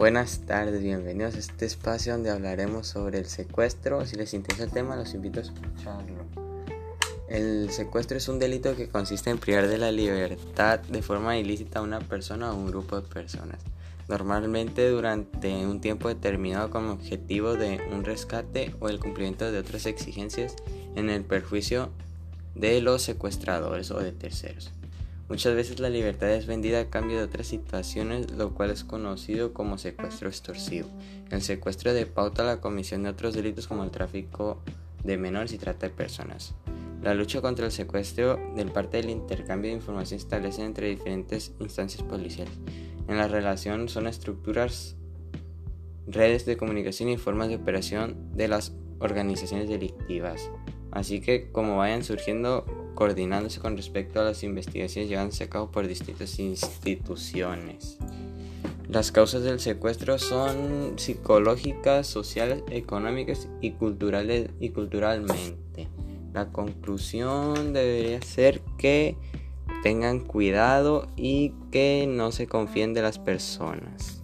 Buenas tardes, bienvenidos a este espacio donde hablaremos sobre el secuestro. Si les interesa el tema, los invito a escucharlo. El secuestro es un delito que consiste en privar de la libertad de forma ilícita a una persona o un grupo de personas, normalmente durante un tiempo determinado con objetivo de un rescate o el cumplimiento de otras exigencias en el perjuicio de los secuestradores o de terceros. Muchas veces la libertad es vendida a cambio de otras situaciones, lo cual es conocido como secuestro extorsivo. El secuestro de pauta la comisión de otros delitos como el tráfico de menores y trata de personas. La lucha contra el secuestro del parte del intercambio de información establece entre diferentes instancias policiales. En la relación son estructuras, redes de comunicación y formas de operación de las organizaciones delictivas. Así que como vayan surgiendo coordinándose con respecto a las investigaciones llevándose a cabo por distintas instituciones. Las causas del secuestro son psicológicas, sociales, económicas y culturales y culturalmente. La conclusión debería ser que tengan cuidado y que no se confíen de las personas.